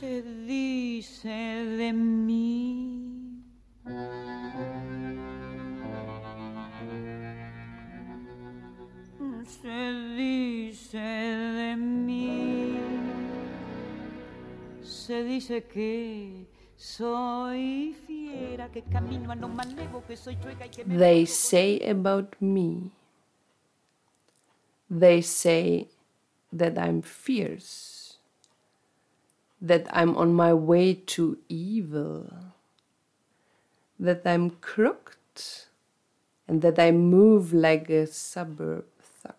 se dice de mí? Se dice de mí, se dice que soy fiera, que camino a no manejo, que soy chueca y que me They say about me. They say that I'm fierce, that I'm on my way to evil, that I'm crooked, and that I move like a suburb thug.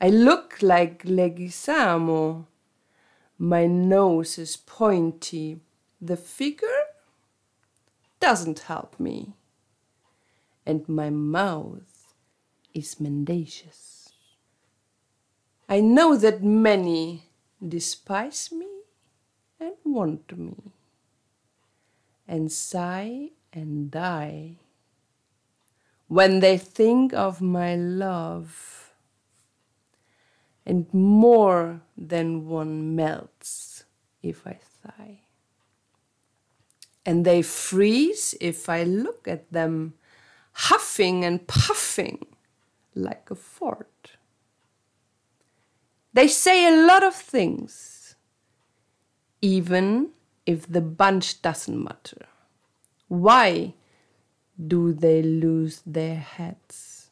I look like Leguisamo. My nose is pointy. The figure doesn't help me. And my mouth is mendacious. I know that many despise me and want me, and sigh and die when they think of my love, and more than one melts if I sigh. And they freeze if I look at them, huffing and puffing like a fort. They say a lot of things, even if the bunch doesn't matter. Why do they lose their heads,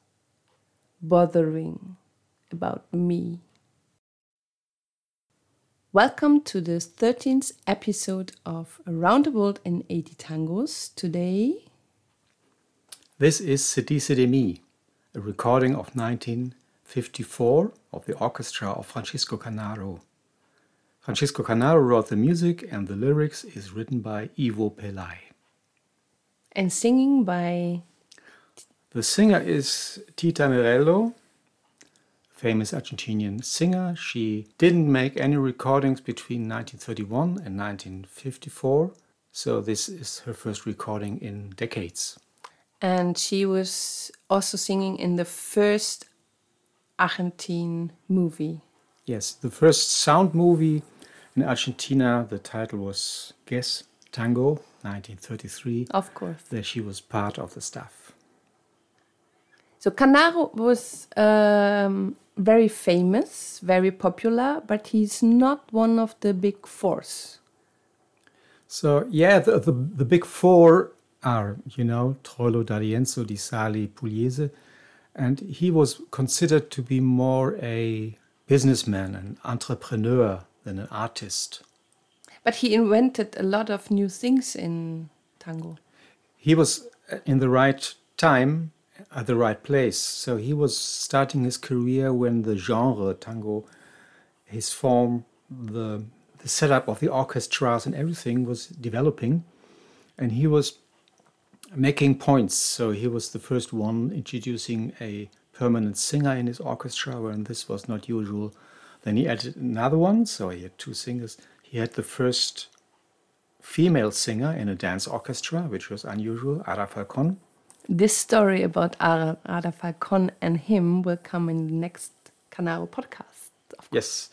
bothering about me? Welcome to the 13th episode of Around the World in 80 Tangos. Today, This is dice de mi, a recording of 1954 of the orchestra of Francisco Canaro. Francisco Canaro wrote the music and the lyrics is written by Ivo Pelay. and singing by The singer is Tita Merello, famous Argentinian singer. She didn't make any recordings between 1931 and 1954, so this is her first recording in decades. and she was also singing in the first Argentine movie. Yes, the first sound movie in Argentina, the title was Guess Tango, 1933. Of course. There she was part of the staff. So Canaro was um, very famous, very popular, but he's not one of the big fours. So, yeah, the, the, the big four are, you know, Troilo d'Arienzo, Di Sarli, Pugliese. And he was considered to be more a businessman, an entrepreneur than an artist. But he invented a lot of new things in tango. he was uh, in the right time at the right place. So he was starting his career when the genre tango, his form, the the setup of the orchestras and everything was developing, and he was making points. So he was the first one introducing a permanent singer in his orchestra when this was not usual. Then he added another one, so he had two singers. He had the first female singer in a dance orchestra, which was unusual, Ara Falcon. This story about Ara, Ada Falcon and him will come in the next Canaro podcast. Of Yes.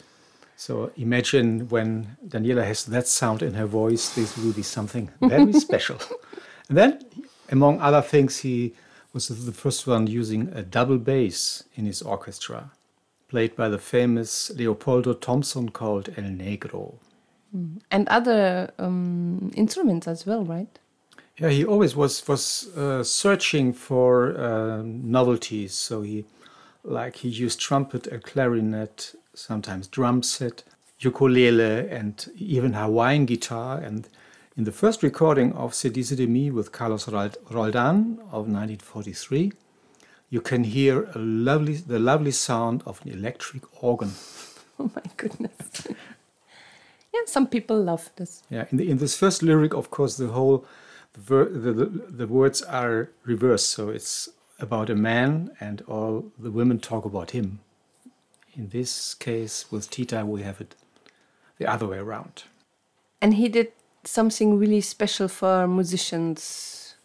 So imagine when Daniela has that sound in her voice, this will be something very special. And then, among other things, he was the first one using a double bass in his orchestra, played by the famous Leopoldo Thompson called El Negro. and other um, instruments as well, right? Yeah, he always was was uh, searching for uh, novelties. So he, like, he used trumpet, a clarinet, sometimes drum set, ukulele, and even Hawaiian guitar. And in the first recording of Se dice de mi with Carlos Roldan of 1943, you can hear a lovely, the lovely sound of an electric organ. Oh my goodness. yeah, some people love this. Yeah, in, the, in this first lyric, of course, the whole the, ver- the, the the words are reversed. So it's about a man, and all the women talk about him. In this case, with Tita, we have it the other way around. And he did something really special for musicians,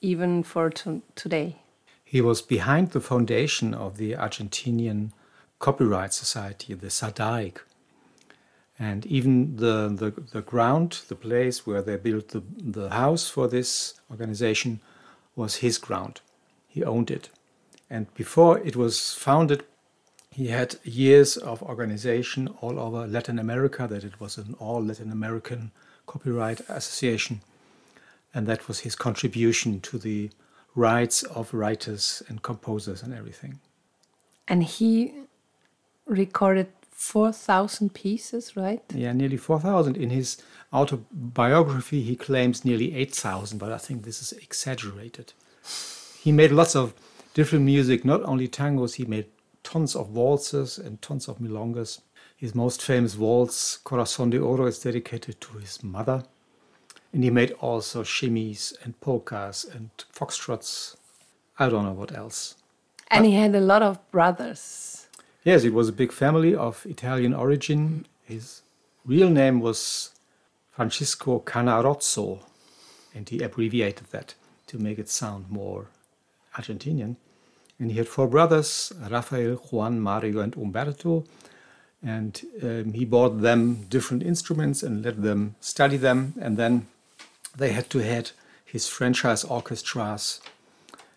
even for to- today. He was behind the foundation of the Argentinian Copyright Society, the SADAIC. And even the, the, the ground, the place where they built the, the house for this organization, was his ground. He owned it. And before it was founded, he had years of organization all over Latin America, that it was an all Latin American copyright association. And that was his contribution to the rights of writers and composers and everything. And he recorded 4,000 pieces, right? Yeah, nearly 4,000. In his autobiography, he claims nearly 8,000, but I think this is exaggerated. He made lots of different music, not only tangos, he made tons of waltzes and tons of milongas. His most famous waltz, Corazon de Oro, is dedicated to his mother. And he made also shimmies and polkas and foxtrots. I don't know what else. And he had a lot of brothers. Yes, it was a big family of Italian origin. His real name was Francisco Canarozzo, and he abbreviated that to make it sound more Argentinian. And he had four brothers Rafael, Juan, Mario, and Umberto. And um, he bought them different instruments and let them study them. And then they had to head his franchise orchestras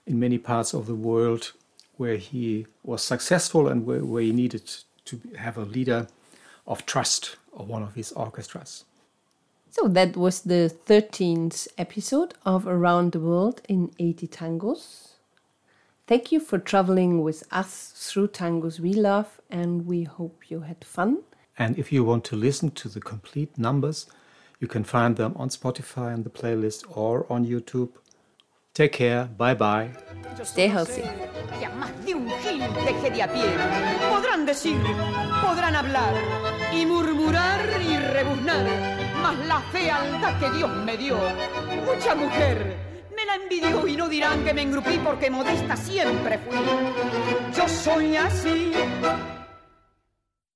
in many parts of the world where he was successful and where, where he needed to have a leader of trust of one of his orchestras. So that was the 13th episode of Around the World in 80 Tangos. Thank you for traveling with us through tangos we love, and we hope you had fun. And if you want to listen to the complete numbers, you can find them on Spotify in the playlist or on YouTube. Take care. Bye bye. Stay healthy. Que a más de un gil deje de a pie. Podrán decir, podrán hablar y murmurar y rebuznar, mas la fealdad que Dios me dio, mucha mujer me la envidió y no dirán que me engrupí porque modesta siempre fui. Yo soy así,